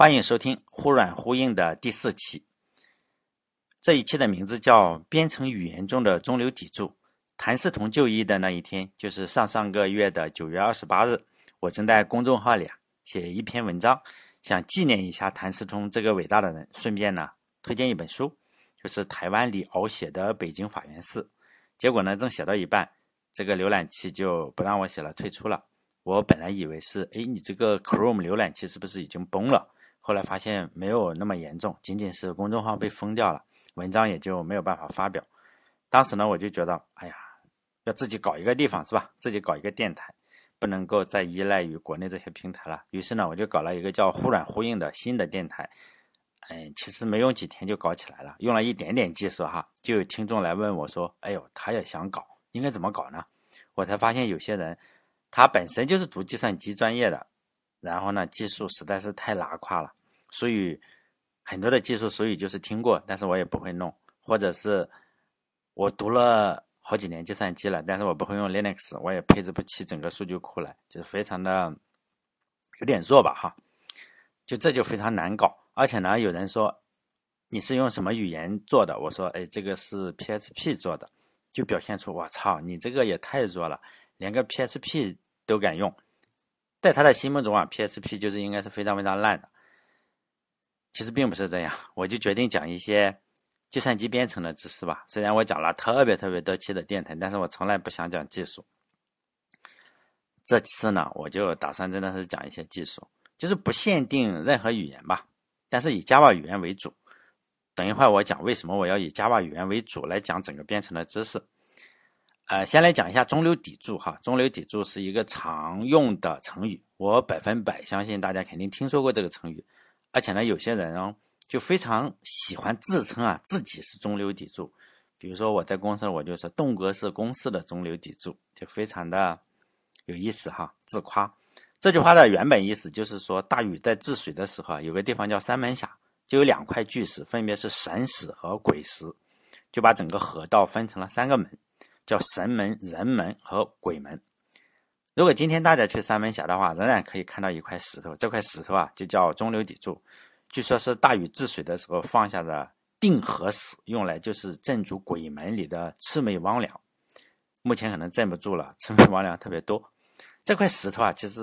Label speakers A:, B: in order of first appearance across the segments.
A: 欢迎收听忽软忽硬的第四期。这一期的名字叫《编程语言中的中流砥柱》。谭嗣同就义的那一天，就是上上个月的九月二十八日。我正在公众号里啊写一篇文章，想纪念一下谭嗣同这个伟大的人，顺便呢推荐一本书，就是台湾李敖写的《北京法源寺》。结果呢，正写到一半，这个浏览器就不让我写了，退出了。我本来以为是，哎，你这个 Chrome 浏览器是不是已经崩了？后来发现没有那么严重，仅仅是公众号被封掉了，文章也就没有办法发表。当时呢，我就觉得，哎呀，要自己搞一个地方是吧？自己搞一个电台，不能够再依赖于国内这些平台了。于是呢，我就搞了一个叫“忽软忽硬”的新的电台。嗯，其实没用几天就搞起来了，用了一点点技术哈，就有听众来问我说：“哎呦，他也想搞，应该怎么搞呢？”我才发现有些人他本身就是读计算机专业的。然后呢，技术实在是太拉胯了，所以很多的技术，所以就是听过，但是我也不会弄，或者是我读了好几年计算机了，但是我不会用 Linux，我也配置不起整个数据库来，就是非常的有点弱吧，哈，就这就非常难搞。而且呢，有人说你是用什么语言做的？我说，哎，这个是 PHP 做的，就表现出我操，你这个也太弱了，连个 PHP 都敢用。在他的心目中啊，PHP 就是应该是非常非常烂的。其实并不是这样，我就决定讲一些计算机编程的知识吧。虽然我讲了特别特别多期的电台，但是我从来不想讲技术。这次呢，我就打算真的是讲一些技术，就是不限定任何语言吧，但是以 Java 语言为主。等一会儿我讲为什么我要以 Java 语言为主来讲整个编程的知识。呃，先来讲一下中流砥柱哈。中流砥柱是一个常用的成语，我百分百相信大家肯定听说过这个成语。而且呢，有些人哦就非常喜欢自称啊自己是中流砥柱。比如说我在公司，我就是栋哥是公司的中流砥柱，就非常的有意思哈，自夸。这句话的原本意思就是说，大禹在治水的时候啊，有个地方叫三门峡，就有两块巨石，分别是神石和鬼石，就把整个河道分成了三个门。叫神门、人门和鬼门。如果今天大家去三门峡的话，仍然可以看到一块石头，这块石头啊就叫中流砥柱。据说是大禹治水的时候放下的定河石，用来就是镇住鬼门里的魑魅魍魉。目前可能镇不住了，魑魅魍魉特别多。这块石头啊，其实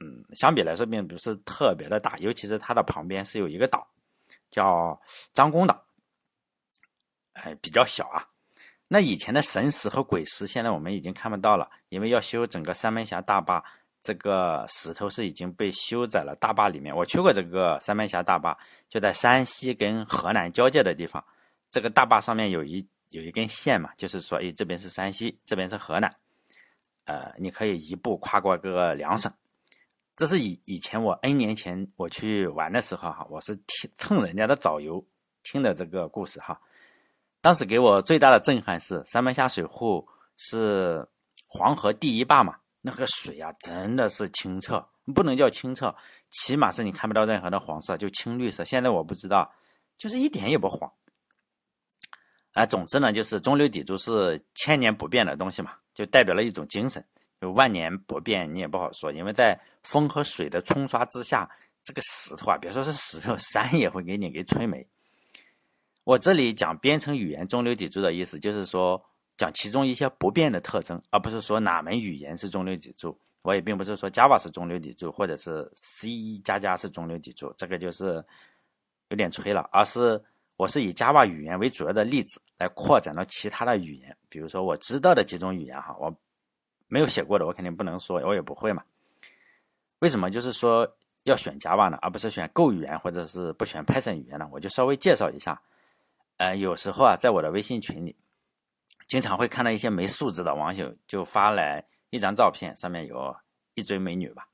A: 嗯，相比来说并不是特别的大，尤其是它的旁边是有一个岛，叫张公岛，哎，比较小啊。那以前的神石和鬼石，现在我们已经看不到了，因为要修整个三门峡大坝，这个石头是已经被修在了大坝里面。我去过这个三门峡大坝，就在山西跟河南交界的地方。这个大坝上面有一有一根线嘛，就是说，哎，这边是山西，这边是河南，呃，你可以一步跨过个两省。这是以以前我 N 年前我去玩的时候哈，我是听蹭人家的导游听的这个故事哈。当时给我最大的震撼是三门峡水库是黄河第一坝嘛，那个水啊真的是清澈，不能叫清澈，起码是你看不到任何的黄色，就青绿色。现在我不知道，就是一点也不黄。啊，总之呢，就是中流砥柱是千年不变的东西嘛，就代表了一种精神。就万年不变，你也不好说，因为在风和水的冲刷之下，这个石头啊，别说是石头，山也会给你给吹没。我这里讲编程语言中流砥柱的意思，就是说讲其中一些不变的特征，而不是说哪门语言是中流砥柱。我也并不是说 Java 是中流砥柱，或者是 C 加加是中流砥柱，这个就是有点吹了。而是我是以 Java 语言为主要的例子来扩展到其他的语言，比如说我知道的几种语言哈，我没有写过的，我肯定不能说，我也不会嘛。为什么就是说要选 Java 呢，而不是选 Go 语言或者是不选 Python 语言呢？我就稍微介绍一下。呃，有时候啊，在我的微信群里，经常会看到一些没素质的网友就发来一张照片，上面有一堆美女吧，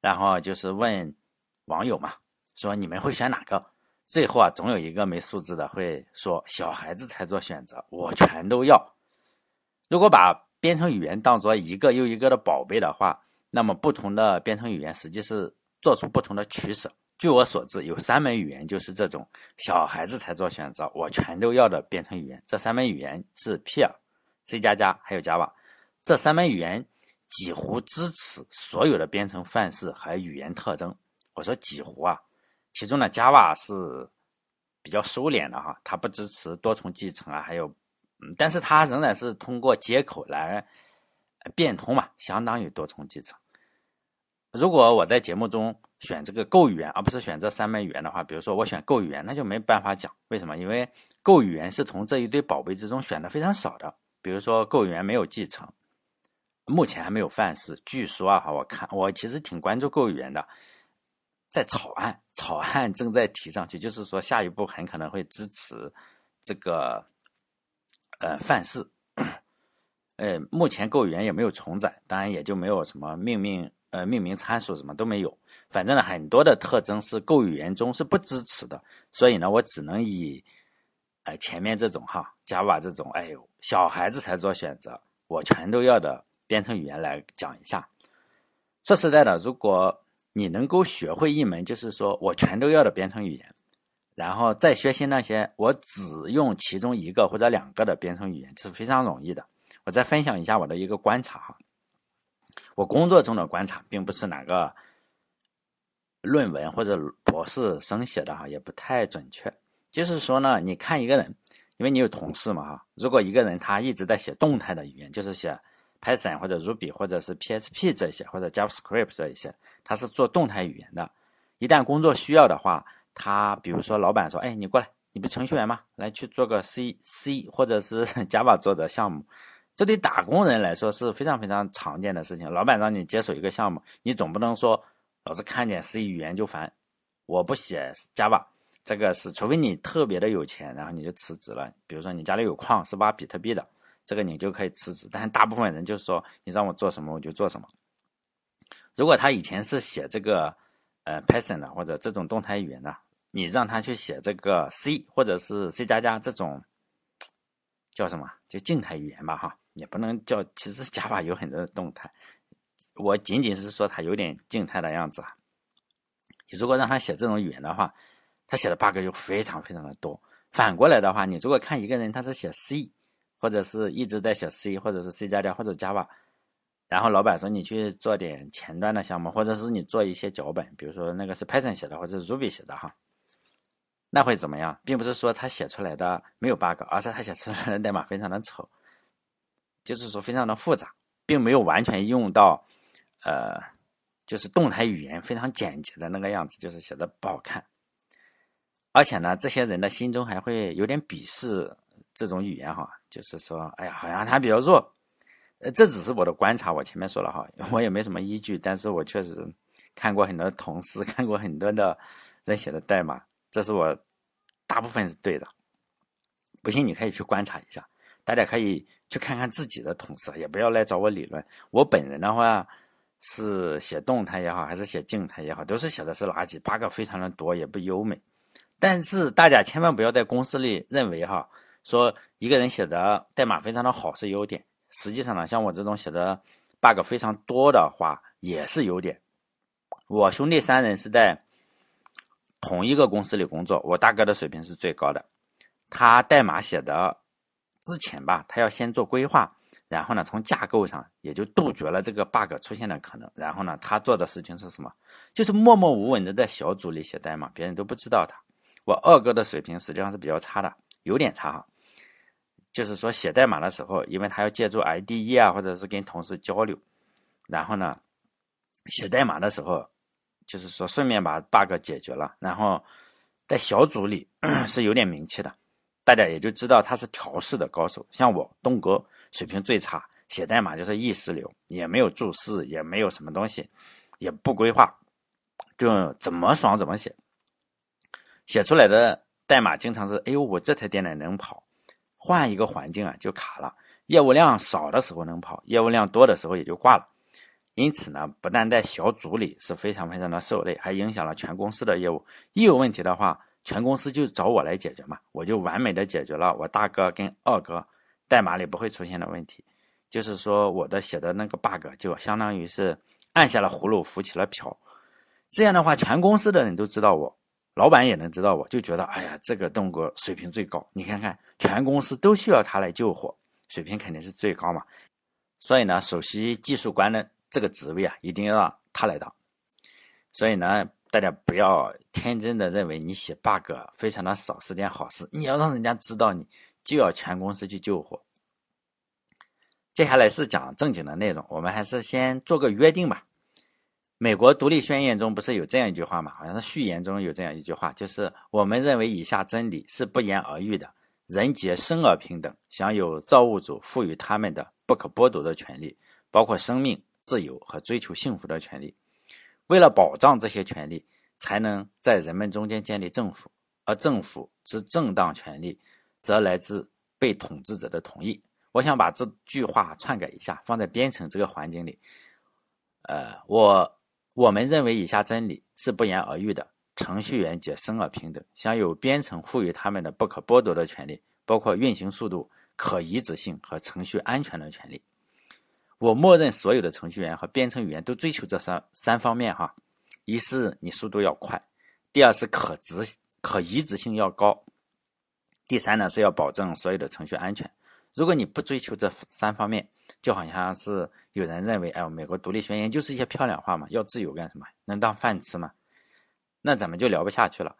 A: 然后就是问网友嘛，说你们会选哪个？最后啊，总有一个没素质的会说小孩子才做选择，我全都要。如果把编程语言当做一个又一个的宝贝的话，那么不同的编程语言实际是做出不同的取舍。据我所知，有三门语言就是这种小孩子才做选择，我全都要的编程语言。这三门语言是 P、C 加加还有 Java。这三门语言几乎支持所有的编程范式和语言特征。我说几乎啊，其中呢，Java 是比较收敛的哈，它不支持多重继承啊，还有，嗯，但是它仍然是通过接口来变通嘛，相当于多重继承。如果我在节目中选这个 Go 语言，而不是选这三门语言的话，比如说我选 Go 语言，那就没办法讲。为什么？因为 Go 语言是从这一堆宝贝之中选的非常少的。比如说 Go 语言没有继承，目前还没有范式。据说啊，我看我其实挺关注 Go 语言的，在草案，草案正在提上去，就是说下一步很可能会支持这个呃范式。呃，目前 Go 语言也没有重载，当然也就没有什么命名。呃，命名参数什么都没有，反正呢，很多的特征是 Go 语言中是不支持的，所以呢，我只能以，呃，前面这种哈，Java 这种，哎呦，小孩子才做选择，我全都要的编程语言来讲一下。说实在的，如果你能够学会一门就是说我全都要的编程语言，然后再学习那些我只用其中一个或者两个的编程语言，是非常容易的。我再分享一下我的一个观察哈。我工作中的观察，并不是哪个论文或者博士生写的哈，也不太准确。就是说呢，你看一个人，因为你有同事嘛哈，如果一个人他一直在写动态的语言，就是写 Python 或者 Ruby 或者是 PHP 这些，或者 JavaScript 这一些，他是做动态语言的。一旦工作需要的话，他比如说老板说，哎，你过来，你不程序员吗？来去做个 C C 或者是 Java 做的项目。这对打工人来说是非常非常常见的事情。老板让你接手一个项目，你总不能说老是看见 C 语言就烦，我不写 Java。这个是除非你特别的有钱，然后你就辞职了。比如说你家里有矿是挖比特币的，这个你就可以辞职。但大部分人就是说你让我做什么我就做什么。如果他以前是写这个呃 Python 的或者这种动态语言的，你让他去写这个 C 或者是 C 加加这种叫什么？就静态语言吧，哈。也不能叫，其实 Java 有很多的动态，我仅仅是说它有点静态的样子啊。你如果让他写这种语言的话，他写的 bug 就非常非常的多。反过来的话，你如果看一个人他是写 C，或者是一直在写 C，或者是 C 加加或者 Java，然后老板说你去做点前端的项目，或者是你做一些脚本，比如说那个是 Python 写的，或者是 Ruby 写的哈，那会怎么样？并不是说他写出来的没有 bug，而是他写出来的代码非常的丑。就是说非常的复杂，并没有完全用到，呃，就是动态语言非常简洁的那个样子，就是写的不好看。而且呢，这些人的心中还会有点鄙视这种语言哈，就是说，哎呀，好像它比较弱。呃，这只是我的观察，我前面说了哈，我也没什么依据，但是我确实看过很多同事，看过很多的人写的代码，这是我大部分是对的。不信你可以去观察一下。大家可以去看看自己的同事，也不要来找我理论。我本人的话是写动态也好，还是写静态也好，都是写的是垃圾，bug 非常的多，也不优美。但是大家千万不要在公司里认为哈，说一个人写的代码非常的好是优点。实际上呢，像我这种写的 bug 非常多的话，也是优点。我兄弟三人是在同一个公司里工作，我大哥的水平是最高的，他代码写的。之前吧，他要先做规划，然后呢，从架构上也就杜绝了这个 bug 出现的可能。然后呢，他做的事情是什么？就是默默无闻的在小组里写代码，别人都不知道他。我二哥的水平实际上是比较差的，有点差哈。就是说写代码的时候，因为他要借助 IDE 啊，或者是跟同事交流，然后呢，写代码的时候，就是说顺便把 bug 解决了，然后在小组里 是有点名气的。大家也就知道他是调试的高手，像我东哥水平最差，写代码就是意识流，也没有注释，也没有什么东西，也不规划，就怎么爽怎么写，写出来的代码经常是，哎呦，我这台电脑能跑，换一个环境啊就卡了，业务量少的时候能跑，业务量多的时候也就挂了，因此呢，不但在小组里是非常非常的受累，还影响了全公司的业务，一有问题的话。全公司就找我来解决嘛，我就完美的解决了我大哥跟二哥代码里不会出现的问题，就是说我的写的那个 bug 就相当于是按下了葫芦浮起了瓢，这样的话全公司的人都知道我，老板也能知道我，就觉得哎呀这个东哥水平最高，你看看全公司都需要他来救火，水平肯定是最高嘛，所以呢首席技术官的这个职位啊一定要让他来当，所以呢。大家不要天真的认为你写 bug 非常的少是件好事。你要让人家知道你，就要全公司去救火。接下来是讲正经的内容，我们还是先做个约定吧。美国独立宣言中不是有这样一句话吗？好像是序言中有这样一句话，就是我们认为以下真理是不言而喻的：人皆生而平等，享有造物主赋予他们的不可剥夺的权利，包括生命、自由和追求幸福的权利。为了保障这些权利，才能在人们中间建立政府，而政府之正当权利，则来自被统治者的同意。我想把这句话篡改一下，放在编程这个环境里。呃，我我们认为以下真理是不言而喻的：程序员皆生而平等，享有编程赋予他们的不可剥夺的权利，包括运行速度、可移植性和程序安全的权利。我默认所有的程序员和编程语言都追求这三三方面哈：一是你速度要快，第二是可执可移植性要高，第三呢是要保证所有的程序安全。如果你不追求这三方面，就好像是有人认为，哎，美国独立宣言就是一些漂亮话嘛，要自由干什么？能当饭吃吗？那咱们就聊不下去了。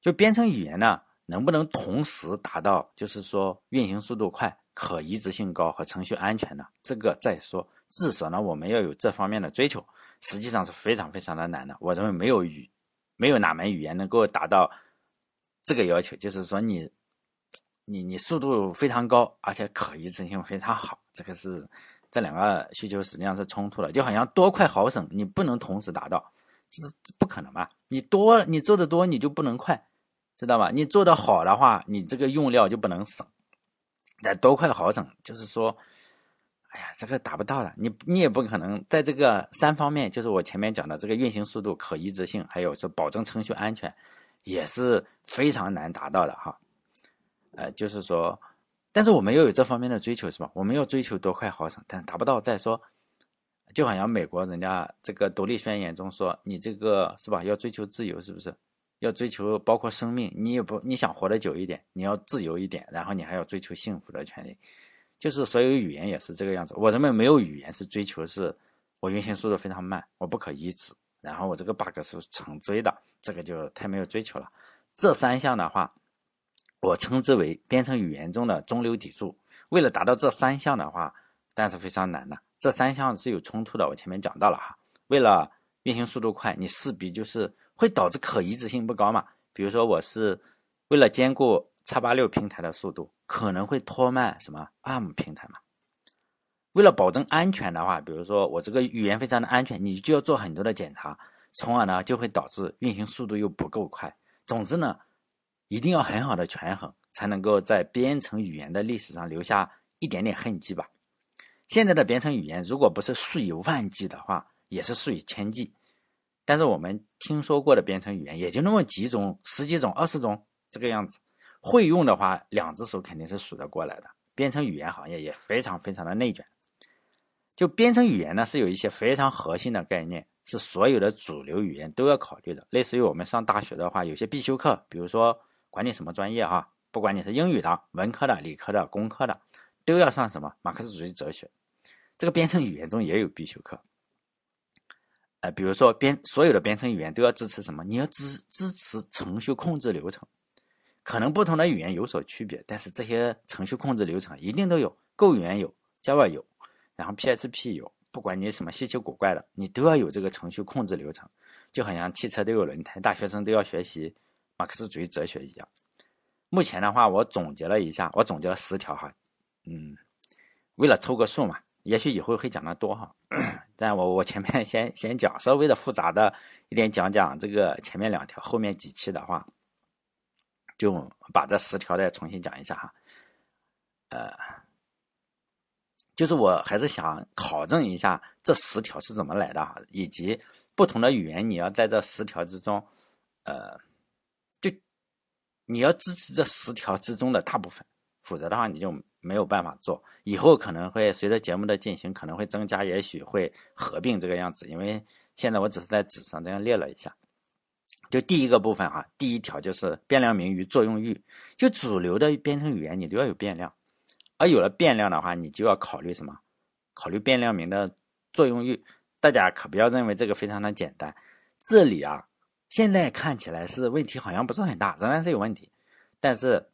A: 就编程语言呢，能不能同时达到，就是说运行速度快？可移植性高和程序安全的这个再说，至少呢，我们要有这方面的追求，实际上是非常非常的难的。我认为没有语，没有哪门语言能够达到这个要求，就是说你，你你速度非常高，而且可移植性非常好，这个是这两个需求实际上是冲突的，就好像多快好省，你不能同时达到，这是不可能吧？你多你做的多，你就不能快，知道吧？你做的好的话，你这个用料就不能省。那多快好省，就是说，哎呀，这个达不到的，你你也不可能在这个三方面，就是我前面讲的这个运行速度、可移植性，还有是保证程序安全，也是非常难达到的哈。呃，就是说，但是我们要有这方面的追求，是吧？我们要追求多快好省，但达不到再说。就好像美国人家这个独立宣言中说，你这个是吧？要追求自由，是不是？要追求包括生命，你也不你想活得久一点，你要自由一点，然后你还要追求幸福的权利，就是所有语言也是这个样子。我认为没有语言是追求是，我运行速度非常慢，我不可移植，然后我这个 bug 是成追的，这个就太没有追求了。这三项的话，我称之为编程语言中的中流砥柱。为了达到这三项的话，但是非常难的。这三项是有冲突的，我前面讲到了哈。为了运行速度快，你势必就是会导致可移植性不高嘛？比如说，我是为了兼顾叉八六平台的速度，可能会拖慢什么 ARM 平台嘛？为了保证安全的话，比如说我这个语言非常的安全，你就要做很多的检查，从而呢就会导致运行速度又不够快。总之呢，一定要很好的权衡，才能够在编程语言的历史上留下一点点痕迹吧。现在的编程语言，如果不是数以万计的话，也是数以千计，但是我们听说过的编程语言也就那么几种、十几种、二十种这个样子，会用的话，两只手肯定是数得过来的。编程语言行业也非常非常的内卷。就编程语言呢，是有一些非常核心的概念，是所有的主流语言都要考虑的。类似于我们上大学的话，有些必修课，比如说管你什么专业哈，不管你是英语的、文科的、理科的、工科的，都要上什么马克思主义哲学。这个编程语言中也有必修课。呃，比如说编所有的编程语言都要支持什么？你要支支持程序控制流程，可能不同的语言有所区别，但是这些程序控制流程一定都有。Go 语言有，Java 有，然后 PHP 有，不管你什么稀奇古怪的，你都要有这个程序控制流程。就好像汽车都有轮胎，大学生都要学习马克思主义哲学一样。目前的话，我总结了一下，我总结了十条哈，嗯，为了凑个数嘛。也许以后会讲的多哈，但我我前面先先讲稍微的复杂的一点，讲讲这个前面两条，后面几期的话，就把这十条再重新讲一下哈。呃，就是我还是想考证一下这十条是怎么来的哈，以及不同的语言你要在这十条之中，呃，就你要支持这十条之中的大部分，否则的话你就。没有办法做，以后可能会随着节目的进行，可能会增加，也许会合并这个样子。因为现在我只是在纸上这样列了一下。就第一个部分哈，第一条就是变量名与作用域。就主流的编程语言你都要有变量，而有了变量的话，你就要考虑什么？考虑变量名的作用域。大家可不要认为这个非常的简单，这里啊，现在看起来是问题好像不是很大，仍然是有问题。但是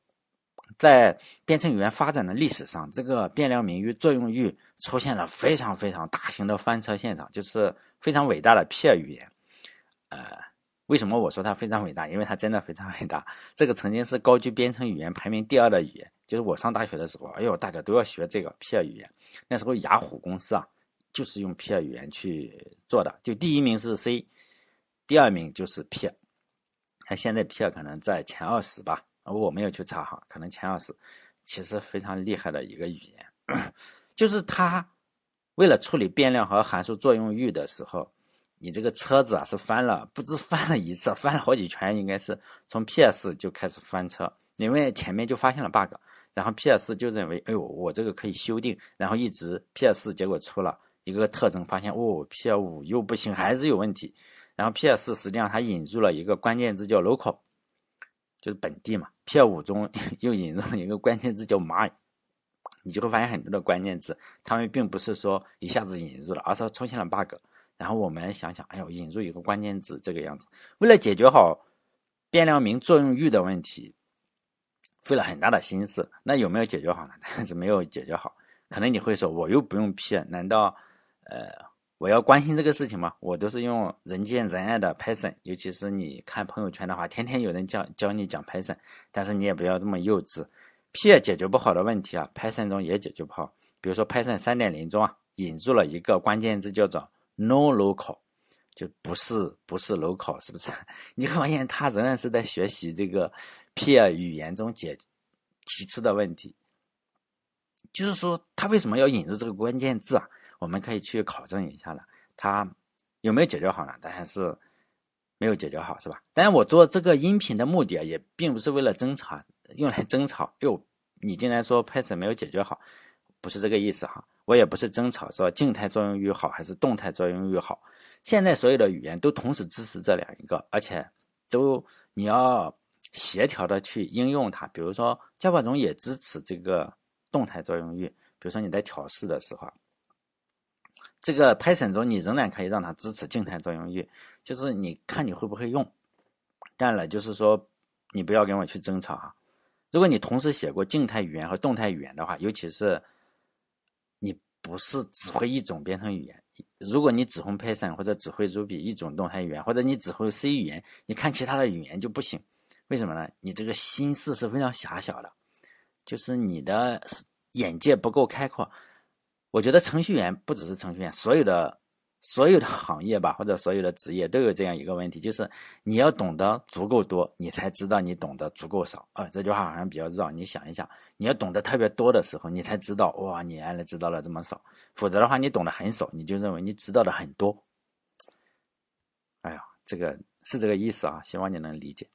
A: 在编程语言发展的历史上，这个变量名域作用域出现了非常非常大型的翻车现场，就是非常伟大的 P 语言。呃，为什么我说它非常伟大？因为它真的非常伟大。这个曾经是高居编程语言排名第二的语言。就是我上大学的时候，哎呦，大家都要学这个 P 语言。那时候雅虎公司啊，就是用 P 语言去做的。就第一名是 C，第二名就是 P。看现在 P 可能在前二十吧，我没有去查哈，可能前二十。其实非常厉害的一个语言，就是它为了处理变量和函数作用域的时候，你这个车子啊是翻了，不知翻了一次，翻了好几圈，应该是从 P.S 就开始翻车，因为前面就发现了 bug。然后 P.S 就认为，哎呦，我这个可以修订，然后一直 P.S 结果出了一个特征，发现哦，P 五又不行，还是有问题。然后 P.S 实际上它引入了一个关键字叫 local，就是本地嘛。P 五中又引入了一个关键字叫 my，你就会发现很多的关键字，他们并不是说一下子引入了，而是出现了 bug。然后我们想想，哎呦，引入一个关键字这个样子，为了解决好变量名作用域的问题。费了很大的心思，那有没有解决好呢？但是没有解决好。可能你会说，我又不用 P，难道呃我要关心这个事情吗？我都是用人见人爱的 Python，尤其是你看朋友圈的话，天天有人教教你讲 Python，但是你也不要这么幼稚。P 解决不好的问题啊，Python 中也解决不好。比如说 Python 三点零中啊，引入了一个关键字叫做 No Local，就不是不是 Local，是不是？你会发现他仍然是在学习这个。P 语言中解提出的问题，就是说他为什么要引入这个关键字啊？我们可以去考证一下了，它有没有解决好呢？当然是没有解决好，是吧？当然，我做这个音频的目的啊，也并不是为了争吵，用来争吵。哟，你竟然说 Python 没有解决好，不是这个意思哈。我也不是争吵说静态作用域好还是动态作用域好。现在所有的语言都同时支持这两一个，而且都你要。协调的去应用它，比如说 Java 中也支持这个动态作用域，比如说你在调试的时候，这个 Python 中你仍然可以让它支持静态作用域，就是你看你会不会用。当然了，就是说你不要跟我去争吵哈。如果你同时写过静态语言和动态语言的话，尤其是你不是只会一种编程语言，如果你只会 Python 或者只会 Ruby 一种动态语言，或者你只会 C 语言，你看其他的语言就不行。为什么呢？你这个心思是非常狭小的，就是你的眼界不够开阔。我觉得程序员不只是程序员，所有的所有的行业吧，或者所有的职业都有这样一个问题，就是你要懂得足够多，你才知道你懂得足够少啊。这句话好像比较绕，你想一想，你要懂得特别多的时候，你才知道哇，你原来知道了这么少。否则的话，你懂得很少，你就认为你知道的很多。哎呀，这个是这个意思啊，希望你能理解。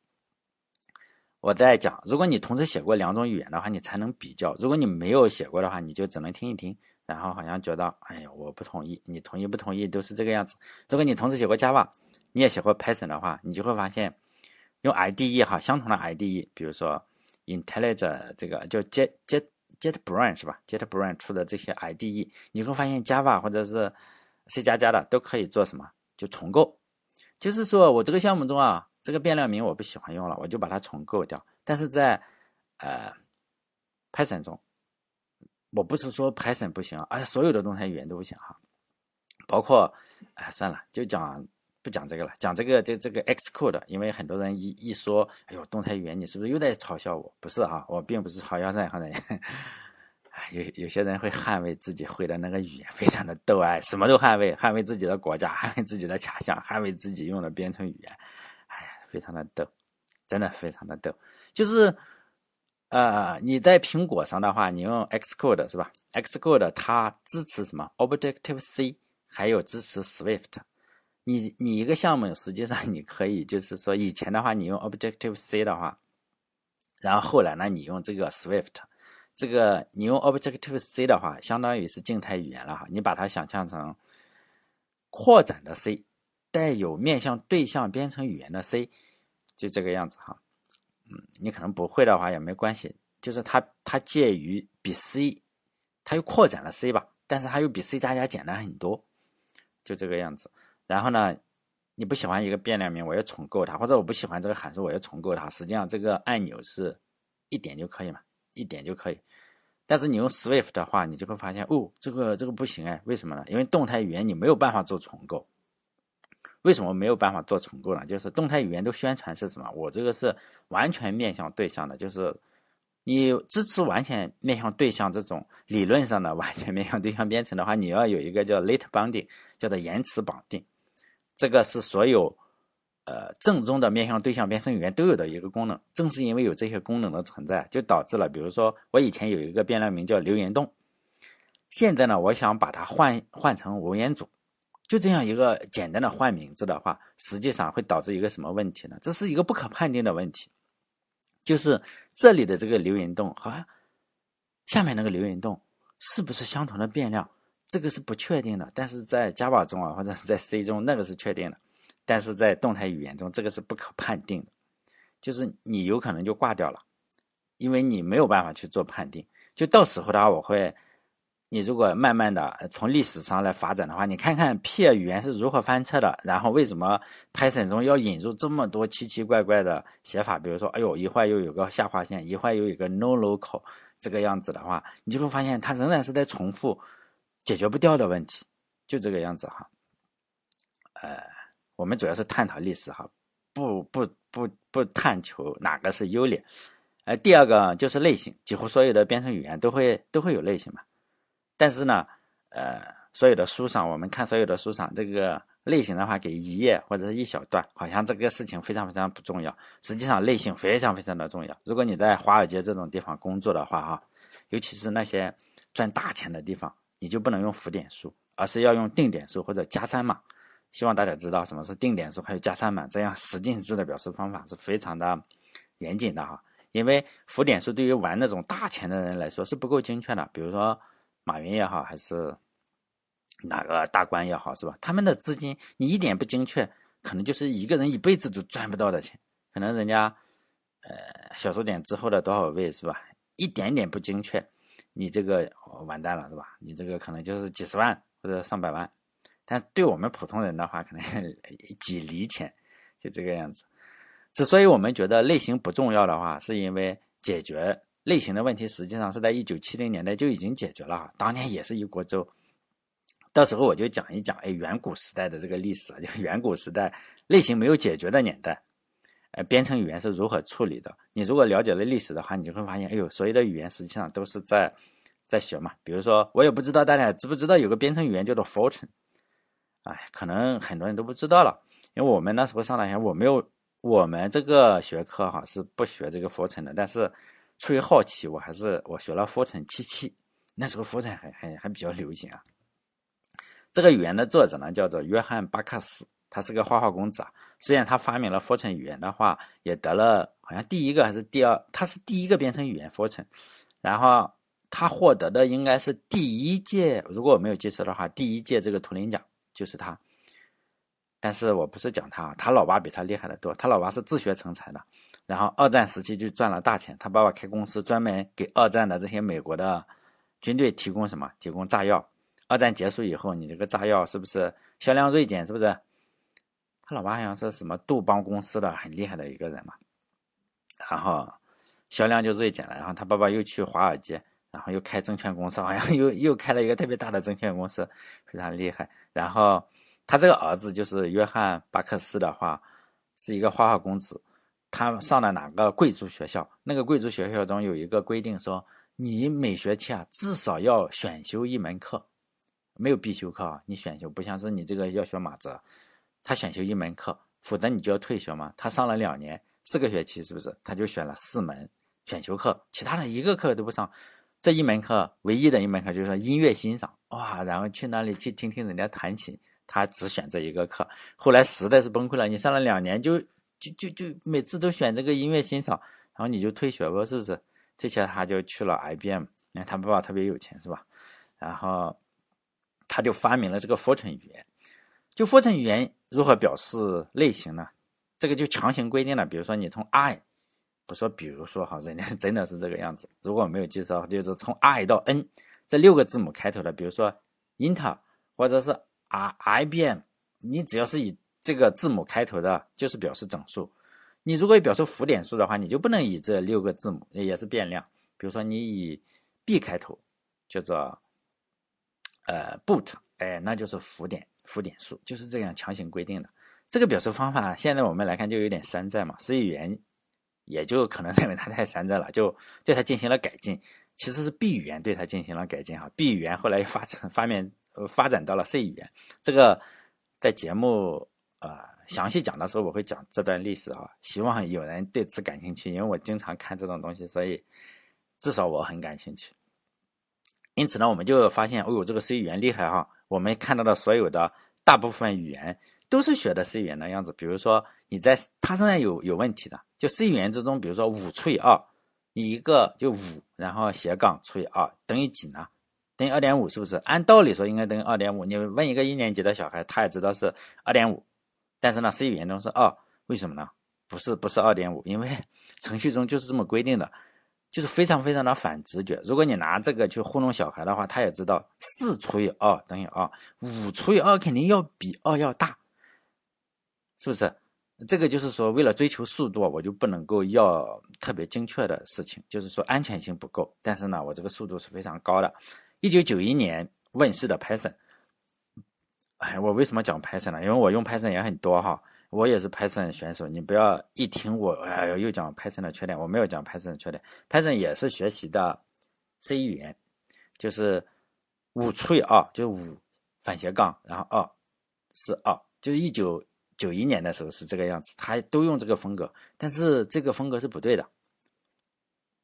A: 我在讲，如果你同时写过两种语言的话，你才能比较；如果你没有写过的话，你就只能听一听，然后好像觉得，哎呀，我不同意，你同意不同意都是这个样子。如果你同时写过 Java，你也写过 Python 的话，你就会发现，用 IDE 哈，相同的 IDE，比如说 IntelliJ 这个叫 Jet Jet JetBrain 是吧？JetBrain 出的这些 IDE，你会发现 Java 或者是 C 加加的都可以做什么？就重构，就是说我这个项目中啊。这个变量名我不喜欢用了，我就把它重构掉。但是在呃 Python 中，我不是说 Python 不行，而且所有的动态语言都不行哈。包括哎算了，就讲不讲这个了，讲这个这这个 Xcode，因为很多人一一说，哎呦动态语言你是不是又在嘲笑我？不是哈，我并不是嘲笑任何人。哎有有些人会捍卫自己会的那个语言，非常的逗哎，什么都捍卫，捍卫自己的国家，捍卫自己的假象，捍卫自己用的编程语言。哎呀非常的逗，真的非常的逗。就是，呃，你在苹果上的话，你用 Xcode 是吧？Xcode 它支持什么？Objective C，还有支持 Swift。你你一个项目实际上你可以就是说，以前的话你用 Objective C 的话，然后后来呢你用这个 Swift，这个你用 Objective C 的话，相当于是静态语言了哈。你把它想象成扩展的 C。带有面向对象编程语言的 C，就这个样子哈。你可能不会的话也没关系，就是它它介于比 C，它又扩展了 C 吧，但是它又比 C 加加简单很多，就这个样子。然后呢，你不喜欢一个变量名，我要重构它，或者我不喜欢这个函数，我要重构它。实际上这个按钮是一点就可以嘛，一点就可以。但是你用 Swift 的话，你就会发现，哦，这个这个不行哎，为什么呢？因为动态语言你没有办法做重构。为什么没有办法做重构呢？就是动态语言都宣传是什么？我这个是完全面向对象的，就是你支持完全面向对象这种理论上的完全面向对象编程的话，你要有一个叫 late binding，叫做延迟绑定。这个是所有呃正宗的面向对象编程语言都有的一个功能。正是因为有这些功能的存在，就导致了，比如说我以前有一个变量名叫留言洞，现在呢，我想把它换换成文言组。就这样一个简单的换名字的话，实际上会导致一个什么问题呢？这是一个不可判定的问题，就是这里的这个流云洞和下面那个流云洞是不是相同的变量，这个是不确定的。但是在 Java 中啊，或者是在 C 中，那个是确定的；但是在动态语言中，这个是不可判定的，就是你有可能就挂掉了，因为你没有办法去做判定。就到时候的话，我会。你如果慢慢的从历史上来发展的话，你看看 P 语言是如何翻车的，然后为什么 Python 中要引入这么多奇奇怪怪的写法？比如说，哎呦，一会儿又有个下划线，一会儿又有个 no local，这个样子的话，你就会发现它仍然是在重复解决不掉的问题，就这个样子哈。呃，我们主要是探讨历史哈，不不不不探求哪个是优劣。呃，第二个就是类型，几乎所有的编程语言都会都会有类型嘛。但是呢，呃，所有的书上，我们看所有的书上，这个类型的话，给一页或者是一小段，好像这个事情非常非常不重要。实际上，类型非常非常的重要。如果你在华尔街这种地方工作的话，哈，尤其是那些赚大钱的地方，你就不能用浮点数，而是要用定点数或者加三码。希望大家知道什么是定点数，还有加三码，这样十进制的表示方法是非常的严谨的哈。因为浮点数对于玩那种大钱的人来说是不够精确的，比如说。马云也好，还是哪个大官也好，是吧？他们的资金你一点不精确，可能就是一个人一辈子都赚不到的钱。可能人家呃小数点之后的多少位，是吧？一点点不精确，你这个完蛋了，是吧？你这个可能就是几十万或者上百万。但对我们普通人的话，可能 几厘钱，就这个样子。之所以我们觉得类型不重要的话，是因为解决。类型的问题实际上是在一九七零年代就已经解决了，当年也是一锅粥。到时候我就讲一讲，哎，远古时代的这个历史，就远古时代类型没有解决的年代，呃，编程语言是如何处理的？你如果了解了历史的话，你就会发现，哎呦，所有的语言实际上都是在在学嘛。比如说，我也不知道大家知不知道有个编程语言叫做 Fortran，哎，可能很多人都不知道了，因为我们那时候上大学，我没有我们这个学科哈是不学这个 Fortran 的，但是。出于好奇，我还是我学了 Fortran 七七，那时候 Fortran 还还还比较流行啊。这个语言的作者呢叫做约翰巴克斯，他是个花花公子啊。虽然他发明了 Fortran 语言的话，也得了好像第一个还是第二，他是第一个编程语言 Fortran，然后他获得的应该是第一届，如果我没有记错的话，第一届这个图灵奖就是他。但是我不是讲他，他老爸比他厉害的多，他老爸是自学成才的。然后二战时期就赚了大钱，他爸爸开公司专门给二战的这些美国的军队提供什么？提供炸药。二战结束以后，你这个炸药是不是销量锐减？是不是？他老爸好像是什么杜邦公司的很厉害的一个人嘛。然后销量就锐减了。然后他爸爸又去华尔街，然后又开证券公司，好像又又开了一个特别大的证券公司，非常厉害。然后他这个儿子就是约翰巴克斯的话，是一个花花公子。他上了哪个贵族学校？那个贵族学校中有一个规定，说你每学期啊至少要选修一门课，没有必修课啊。你选修不像是你这个要学马哲，他选修一门课，否则你就要退学嘛。他上了两年四个学期，是不是？他就选了四门选修课，其他的一个课都不上。这一门课唯一的一门课就是说音乐欣赏，哇，然后去那里去听听人家弹琴，他只选这一个课。后来实在是崩溃了，你上了两年就。就就就每次都选这个音乐欣赏，然后你就退学吧，是不是？退学他就去了 IBM，你看他爸爸特别有钱，是吧？然后他就发明了这个 Fortran 语言。就 Fortran 语言如何表示类型呢？这个就强行规定了，比如说你从 i，不说比如说哈，人家真的是这个样子。如果我没有记错，就是从 i 到 n 这六个字母开头的，比如说 Intel 或者是 I IBM，你只要是以这个字母开头的就是表示整数。你如果表示浮点数的话，你就不能以这六个字母，也是变量。比如说你以 b 开头，叫做呃 boot，哎，那就是浮点浮点数，就是这样强行规定的。这个表示方法，现在我们来看就有点山寨嘛。C 语言也就可能认为它太山寨了，就对它进行了改进。其实是 B 语言对它进行了改进哈。B 语言后来发展发面呃发展到了 C 语言。这个在节目呃详细讲的时候，我会讲这段历史啊。希望有人对此感兴趣，因为我经常看这种东西，所以至少我很感兴趣。因此呢，我们就发现，哦呦，这个 C 语言厉害哈！我们看到的所有的大部分语言都是学的 C 语言的样子。比如说，你在它身上有有问题的，就 C 语言之中，比如说五除以二，一个就五，然后斜杠除以二等于几呢？等于二点五，是不是？按道理说应该等于二点五。你问一个一年级的小孩，他也知道是二点五。但是呢，C 语言中是二，为什么呢？不是不是二点五，因为 程序中就是这么规定的。就是非常非常的反直觉。如果你拿这个去糊弄小孩的话，他也知道四除以二等于二，五除以二肯定要比二要大，是不是？这个就是说，为了追求速度，我就不能够要特别精确的事情，就是说安全性不够。但是呢，我这个速度是非常高的。一九九一年问世的 Python，哎，我为什么讲 Python 呢？因为我用 Python 也很多哈。我也是 Python 选手，你不要一听我，哎呦，又讲 Python 的缺点。我没有讲 Python 的缺点，Python 也是学习的 C 语言，就是五除以二，就是五反斜杠，然后二是二，就是一九九一年的时候是这个样子，他都用这个风格，但是这个风格是不对的。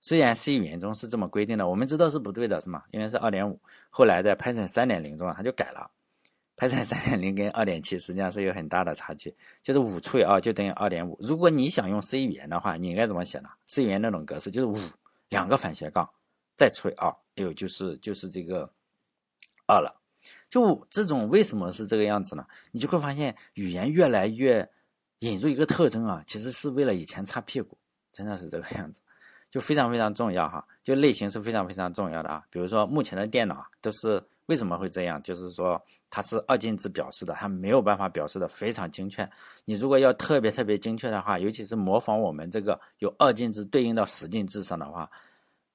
A: 虽然 C 语言中是这么规定的，我们知道是不对的，是吗？因为是二点五，后来在 Python 三点零中啊，他就改了。Python 三点零跟二点七实际上是有很大的差距，就是五除以二就等于二点五。如果你想用 C 语言的话，你应该怎么写呢？C 语言那种格式就是五两个反斜杠再除以二，哎呦，就是就是这个二了。就这种为什么是这个样子呢？你就会发现语言越来越引入一个特征啊，其实是为了以前擦屁股，真的是这个样子，就非常非常重要哈。就类型是非常非常重要的啊。比如说目前的电脑都是。为什么会这样？就是说它是二进制表示的，它没有办法表示的非常精确。你如果要特别特别精确的话，尤其是模仿我们这个有二进制对应到十进制上的话，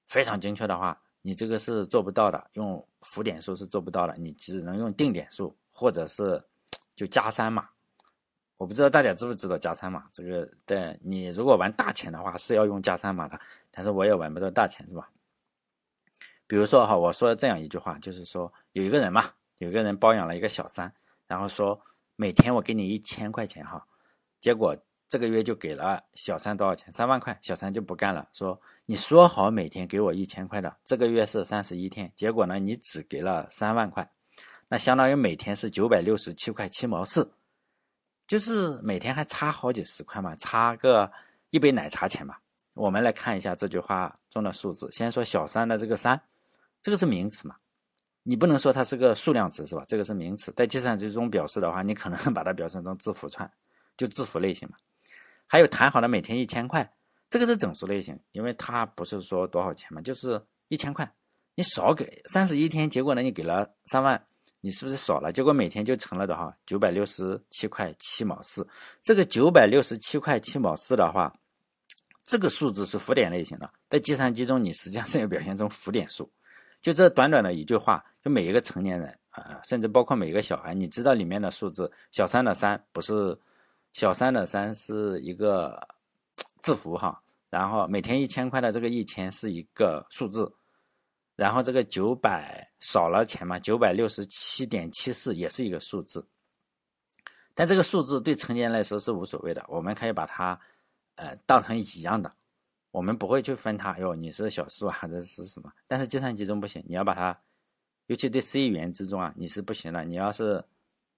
A: 非常精确的话，你这个是做不到的。用浮点数是做不到的，你只能用定点数或者是就加三码。我不知道大家知不知道加三码这个？对你如果玩大钱的话是要用加三码的，但是我也玩不到大钱，是吧？比如说哈，我说了这样一句话，就是说有一个人嘛，有一个人包养了一个小三，然后说每天我给你一千块钱哈，结果这个月就给了小三多少钱？三万块，小三就不干了，说你说好每天给我一千块的，这个月是三十一天，结果呢你只给了三万块，那相当于每天是九百六十七块七毛四，就是每天还差好几十块嘛，差个一杯奶茶钱嘛。我们来看一下这句话中的数字，先说小三的这个三。这个是名词嘛？你不能说它是个数量词是吧？这个是名词，在计算机中表示的话，你可能 把它表示成字符串，就字符类型嘛。还有谈好的每天一千块，这个是整数类型，因为它不是说多少钱嘛，就是一千块。你少给三十一天，结果呢你给了三万，你是不是少了？结果每天就成了的哈九百六十七块七毛四。这个九百六十七块七毛四的话，这个数字是浮点类型的，在计算机中你实际上是要表现成浮点数。就这短短的一句话，就每一个成年人啊，甚至包括每一个小孩，你知道里面的数字，小三的三不是小三的三是一个字符哈，然后每天一千块的这个一千是一个数字，然后这个九百少了钱嘛，九百六十七点七四也是一个数字，但这个数字对成年人来说是无所谓的，我们可以把它呃当成一样的。我们不会去分它，哟，你是小数还是是什么？但是计算机中不行，你要把它，尤其对 C 语言之中啊，你是不行的。你要是，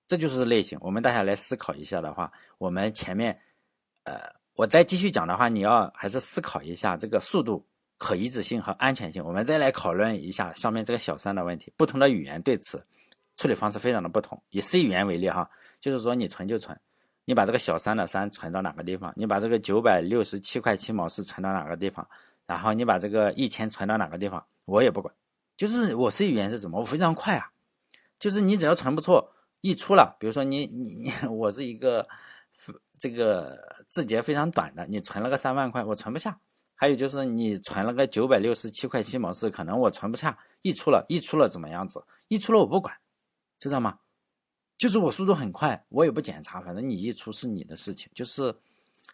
A: 这就是类型。我们大家来思考一下的话，我们前面，呃，我再继续讲的话，你要还是思考一下这个速度、可移植性和安全性。我们再来讨论一下上面这个小三的问题。不同的语言对此处理方式非常的不同。以 C 语言为例哈，就是说你存就存。你把这个小三的三存到哪个地方？你把这个九百六十七块七毛四存到哪个地方？然后你把这个一千存到哪个地方？我也不管，就是我 C 语言是什么？我非常快啊，就是你只要存不错，溢出了，比如说你你你，我是一个这个字节非常短的，你存了个三万块，我存不下。还有就是你存了个九百六十七块七毛四，可能我存不下，溢出了，溢出了怎么样子？溢出了我不管，知道吗？就是我速度很快，我也不检查，反正你溢出是你的事情。就是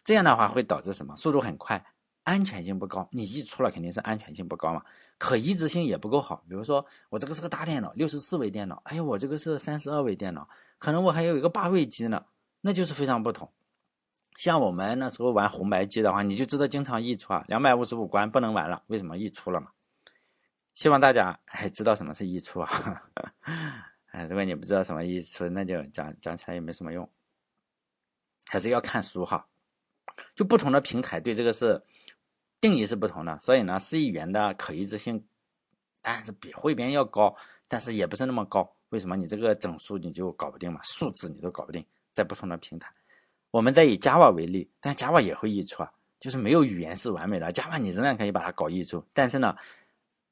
A: 这样的话会导致什么？速度很快，安全性不高。你溢出了肯定是安全性不高嘛，可移植性也不够好。比如说我这个是个大电脑，六十四位电脑，哎呀，我这个是三十二位电脑，可能我还有一个八位机呢，那就是非常不同。像我们那时候玩红白机的话，你就知道经常溢出啊，两百五十五关不能玩了，为什么溢出了嘛？希望大家还知道什么是溢出啊。哎，如果你不知道什么溢出，那就讲讲起来也没什么用，还是要看书哈。就不同的平台对这个是定义是不同的，所以呢，C 语言的可移植性，但是比汇编要高，但是也不是那么高。为什么？你这个整数你就搞不定嘛，数字你都搞不定，在不同的平台。我们再以 Java 为例，但 Java 也会溢出啊，就是没有语言是完美的，Java 你仍然可以把它搞溢出，但是呢，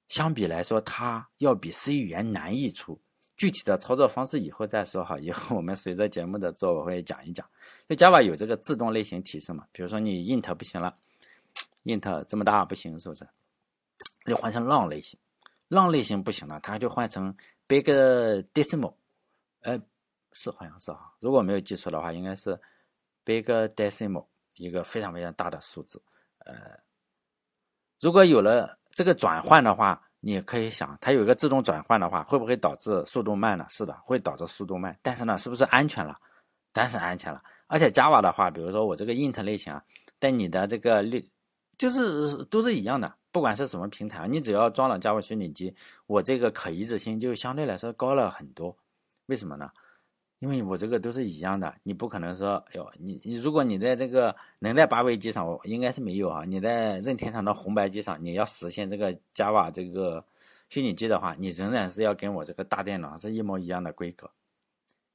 A: 相比来说，它要比 C 语言难溢出。具体的操作方式以后再说哈，以后我们随着节目的做，我会讲一讲。就 Java 有这个自动类型提示嘛，比如说你 int 不行了，int 这么大不行，是不是？就换成 long 类型，long 类型不行了，它就换成 big decimal，呃，是好像是哈，如果没有记错的话，应该是。big decimal 一个非常非常大的数字，呃，如果有了这个转换的话，你可以想，它有一个自动转换的话，会不会导致速度慢呢？是的，会导致速度慢。但是呢，是不是安全了？当然是安全了。而且 Java 的话，比如说我这个 int 类型啊，在你的这个类，就是都是一样的，不管是什么平台，你只要装了 Java 虚拟机，我这个可移植性就相对来说高了很多。为什么呢？因为我这个都是一样的，你不可能说，哎呦，你你如果你在这个能在八位机上，我应该是没有啊。你在任天堂的红白机上，你要实现这个 Java 这个虚拟机的话，你仍然是要跟我这个大电脑是一模一样的规格，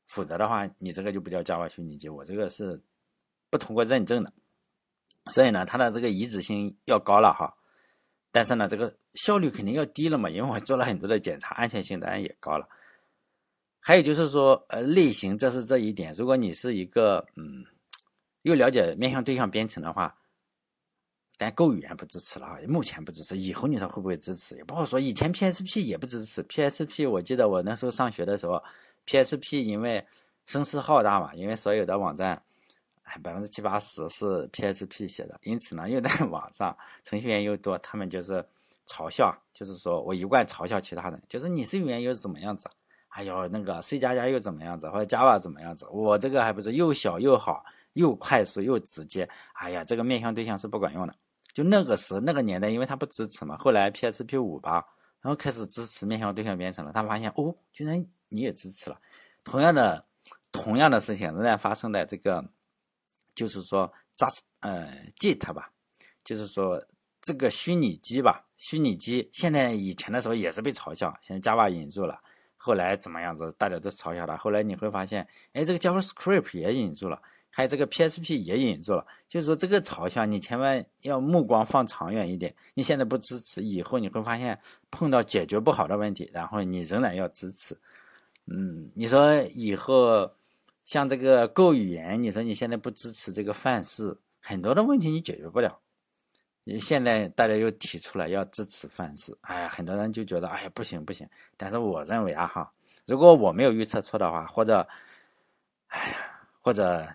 A: 否则的话，你这个就不叫 Java 虚拟机，我这个是不通过认证的。所以呢，它的这个移植性要高了哈，但是呢，这个效率肯定要低了嘛，因为我做了很多的检查，安全性当然也高了。还有就是说，呃，类型，这是这一点。如果你是一个，嗯，又了解面向对象编程的话，但 Go 语言不支持了，目前不支持，以后你说会不会支持？也不好说。以前 PHP 也不支持，PHP 我记得我那时候上学的时候，PHP 因为声势浩大嘛，因为所有的网站，百分之七八十是 PHP 写的，因此呢，又在网上程序员又多，他们就是嘲笑，就是说我一贯嘲笑其他人，就是你是语言又是怎么样子？哎呦，那个 C 加加又怎么样子，或者 Java 怎么样子？我这个还不是又小又好，又快速又直接。哎呀，这个面向对象是不管用的。就那个时那个年代，因为它不支持嘛。后来 PHP 五吧，然后开始支持面向对象编程了。他发现哦，居然你也支持了。同样的，同样的事情仍然发生在这个，就是说 Just 呃 Jet 吧，就是说这个虚拟机吧，虚拟机现在以前的时候也是被嘲笑，现在 Java 引入了。后来怎么样子，大家都嘲笑他。后来你会发现，哎，这个 JavaScript 也引入了，还有这个 PHP 也引入了。就是说，这个嘲笑你千万要目光放长远一点。你现在不支持，以后你会发现碰到解决不好的问题，然后你仍然要支持。嗯，你说以后像这个 Go 语言，你说你现在不支持这个范式，很多的问题你解决不了。现在大家又提出来要支持范式，哎呀，很多人就觉得哎呀不行不行。但是我认为啊哈，如果我没有预测错的话，或者，哎呀，或者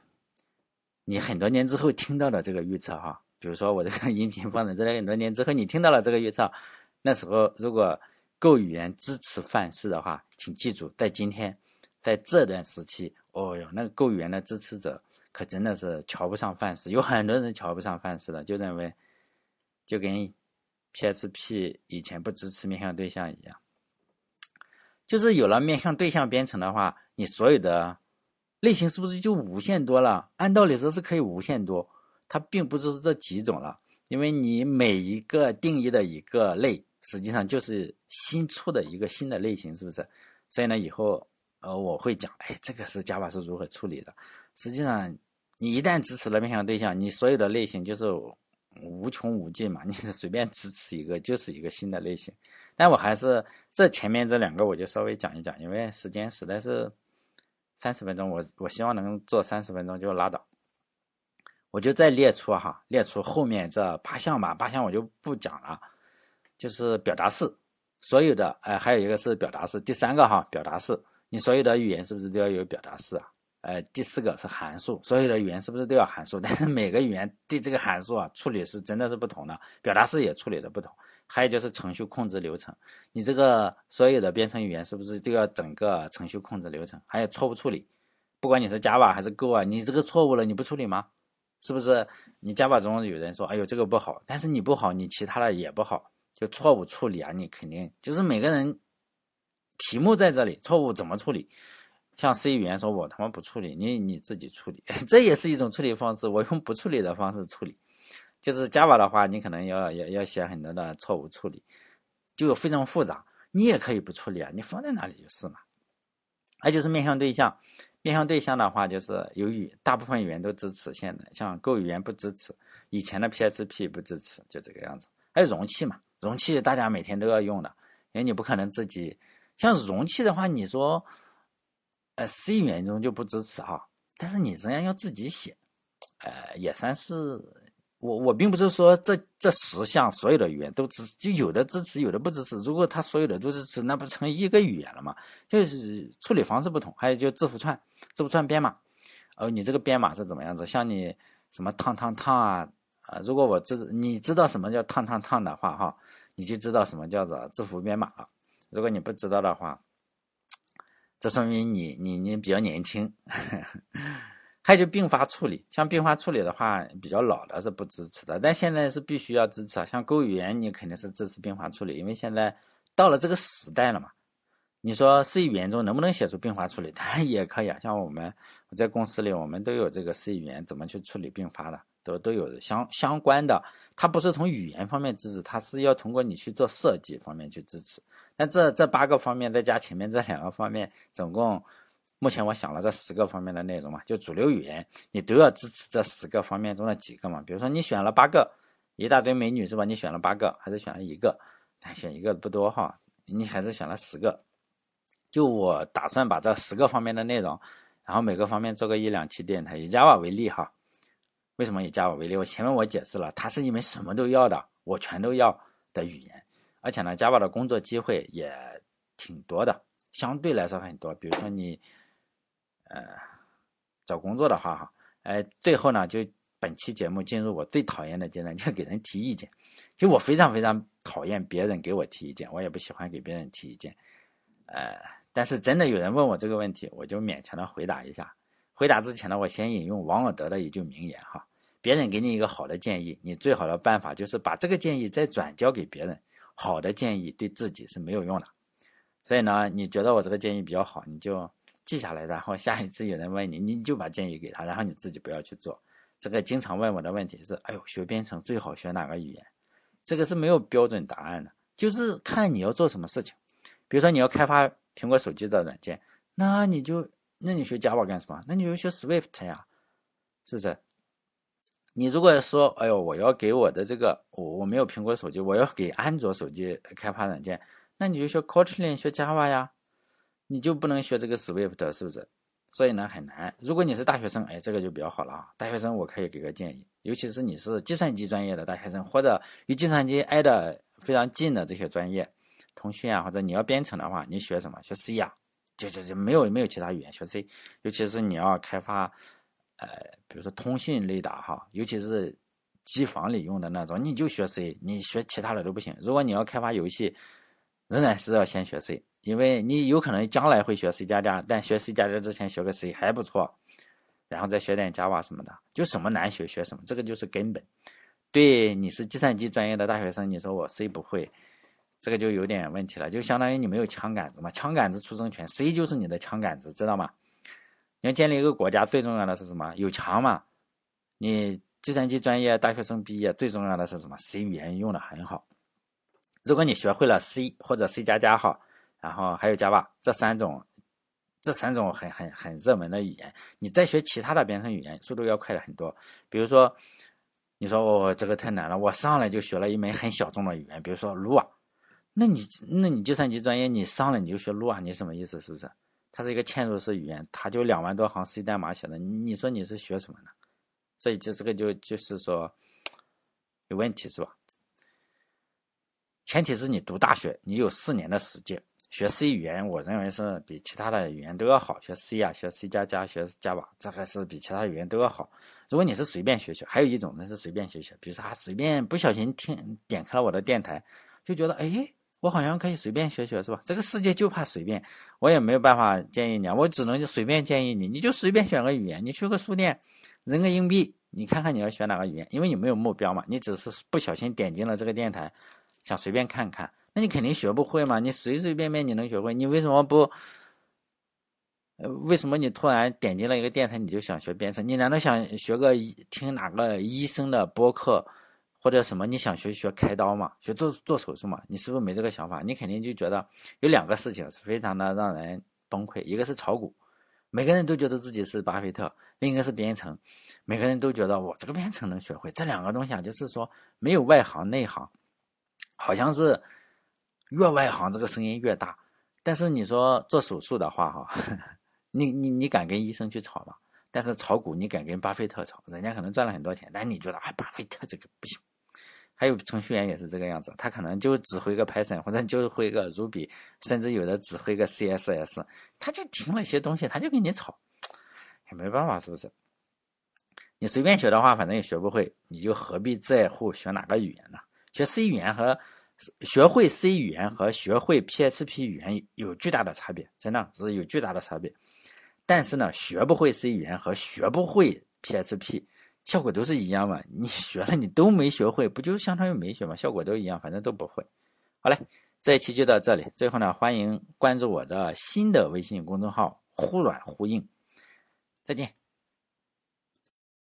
A: 你很多年之后听到了这个预测哈，比如说我这个 音频放在这里很多年之后，你听到了这个预测，那时候如果够语言支持范式的话，请记住，在今天，在这段时期，哦哟，那个够语言的支持者可真的是瞧不上范式，有很多人瞧不上范式的，就认为。就跟 PHP 以前不支持面向对象一样，就是有了面向对象编程的话，你所有的类型是不是就无限多了？按道理说是可以无限多，它并不是这几种了，因为你每一个定义的一个类，实际上就是新出的一个新的类型，是不是？所以呢，以后呃我会讲，哎，这个是 Java 是如何处理的。实际上，你一旦支持了面向对象，你所有的类型就是。无穷无尽嘛，你随便支持一个就是一个新的类型。但我还是这前面这两个我就稍微讲一讲，因为时间实在是三十分钟，我我希望能做三十分钟就拉倒。我就再列出哈，列出后面这八项吧，八项我就不讲了。就是表达式，所有的哎，还有一个是表达式，第三个哈，表达式，你所有的语言是不是都要有表达式啊？呃，第四个是函数，所有的语言是不是都要函数？但是每个语言对这个函数啊处理是真的是不同的，表达式也处理的不同。还有就是程序控制流程，你这个所有的编程语言是不是都要整个程序控制流程？还有错误处理，不管你是 Java 还是 Go 啊，你这个错误了你不处理吗？是不是？你 Java 中有人说，哎呦这个不好，但是你不好，你其他的也不好，就错误处理啊，你肯定就是每个人题目在这里，错误怎么处理？像 C 语言说，我他妈不处理，你你自己处理，这也是一种处理方式，我用不处理的方式处理。就是 Java 的话，你可能要要要写很多的错误处理，就非常复杂。你也可以不处理啊，你放在那里就是嘛。还就是面向对象，面向对象的话，就是由于大部分语言都支持，现在像 Go 语言不支持，以前的 PHP 不支持，就这个样子。还有容器嘛，容器大家每天都要用的，因为你不可能自己像容器的话，你说，呃，C 语言中就不支持哈，但是你仍然要自己写，呃，也算是。我我并不是说这这十项所有的语言都支持，就有的支持，有的不支持。如果它所有的都支持，那不成一个语言了吗？就是处理方式不同。还有就字符串，字符串编码，哦，你这个编码是怎么样子？像你什么烫烫烫啊啊！如果我知你知道什么叫烫烫烫的话，哈，你就知道什么叫做字符编码了。如果你不知道的话，这说明你你你比较年轻。还有就并发处理，像并发处理的话，比较老的是不支持的，但现在是必须要支持啊。像 Go 语言，你肯定是支持并发处理，因为现在到了这个时代了嘛。你说 C 语言中能不能写出并发处理？当然也可以啊。像我们我在公司里，我们都有这个 C 语言怎么去处理并发的，都都有相相关的。它不是从语言方面支持，它是要通过你去做设计方面去支持。那这这八个方面再加前面这两个方面，总共。目前我想了这十个方面的内容嘛，就主流语言你都要支持这十个方面中的几个嘛。比如说你选了八个，一大堆美女是吧？你选了八个，还是选了一个？选一个不多哈，你还是选了十个。就我打算把这十个方面的内容，然后每个方面做个一两期电台。以 Java 为例哈，为什么以 Java 为例？我前面我解释了，它是一门什么都要的，我全都要的语言，而且呢，Java 的工作机会也挺多的，相对来说很多。比如说你。呃，找工作的话哈，哎，最后呢，就本期节目进入我最讨厌的阶段，就给人提意见。就我非常非常讨厌别人给我提意见，我也不喜欢给别人提意见。呃，但是真的有人问我这个问题，我就勉强的回答一下。回答之前呢，我先引用王尔德的一句名言哈：别人给你一个好的建议，你最好的办法就是把这个建议再转交给别人。好的建议对自己是没有用的。所以呢，你觉得我这个建议比较好，你就。记下来，然后下一次有人问你，你就把建议给他，然后你自己不要去做。这个经常问我的问题是：哎呦，学编程最好学哪个语言？这个是没有标准答案的，就是看你要做什么事情。比如说你要开发苹果手机的软件，那你就那你学 Java 干什么？那你就学 Swift 呀，是不是？你如果说，哎呦，我要给我的这个我我没有苹果手机，我要给安卓手机开发软件，那你就学 Kotlin 学 Java 呀。你就不能学这个 Swift 是不是？所以呢很难。如果你是大学生，哎，这个就比较好了啊。大学生我可以给个建议，尤其是你是计算机专业的大学生，或者与计算机挨得非常近的这些专业，通讯啊，或者你要编程的话，你学什么？学 C 呀，就就就没有没有其他语言，学 C。尤其是你要开发，呃，比如说通讯类的哈，尤其是机房里用的那种，你就学 C，你学其他的都不行。如果你要开发游戏，仍然是要先学 C。因为你有可能将来会学 C 加加，但学 C 加加之前学个 C 还不错，然后再学点 Java 什么的，就什么难学学什么，这个就是根本。对你是计算机专业的大学生，你说我 C 不会，这个就有点问题了，就相当于你没有枪杆子嘛，枪杆子出生权，C 就是你的枪杆子，知道吗？你要建立一个国家，最重要的是什么？有枪嘛？你计算机专业大学生毕业，最重要的是什么？C 语言用的很好。如果你学会了 C 或者 C 加加哈。然后还有 Java 这三种，这三种很很很热门的语言，你再学其他的编程语言，速度要快了很多。比如说，你说我这个太难了，我上来就学了一门很小众的语言，比如说 Lua，那你那你计算机专业，你上来你就学 Lua，你什么意思？是不是？它是一个嵌入式语言，它就两万多行 C 代码写的，你说你是学什么呢？所以这这个就就是说有问题是吧？前提是你读大学，你有四年的时间。学 C 语言，我认为是比其他的语言都要好。学 C 啊，学 C 加加，学 Java，这个是比其他语言都要好。如果你是随便学学，还有一种呢是随便学学，比如说他随便不小心听点开了我的电台，就觉得哎，我好像可以随便学学，是吧？这个世界就怕随便，我也没有办法建议你，我只能就随便建议你，你就随便选个语言，你去个书店，扔个硬币，你看看你要选哪个语言，因为你没有目标嘛，你只是不小心点进了这个电台，想随便看看。那你肯定学不会嘛？你随随便便你能学会？你为什么不？呃，为什么你突然点进了一个电台，你就想学编程？你难道想学个听哪个医生的播客，或者什么？你想学学开刀嘛？学做做手术嘛？你是不是没这个想法？你肯定就觉得有两个事情是非常的让人崩溃：一个是炒股，每个人都觉得自己是巴菲特；另一个是编程，每个人都觉得我这个编程能学会。这两个东西啊，就是说没有外行内行，好像是。越外行，这个声音越大。但是你说做手术的话，哈，你你你敢跟医生去吵吗？但是炒股，你敢跟巴菲特炒？人家可能赚了很多钱，但你觉得，哎，巴菲特这个不行。还有程序员也是这个样子，他可能就只会个 Python，或者就会个 Ruby，甚至有的只会个 CSS，他就听了一些东西，他就跟你吵，也没办法，是不是？你随便学的话，反正也学不会，你就何必在乎学哪个语言呢？学 C 语言和。学会 C 语言和学会 PHP 语言有巨大的差别，真的是有巨大的差别。但是呢，学不会 C 语言和学不会 PHP 效果都是一样嘛？你学了你都没学会，不就相当于没学吗？效果都一样，反正都不会。好嘞，这一期就到这里。最后呢，欢迎关注我的新的微信公众号“忽软忽硬”。再见。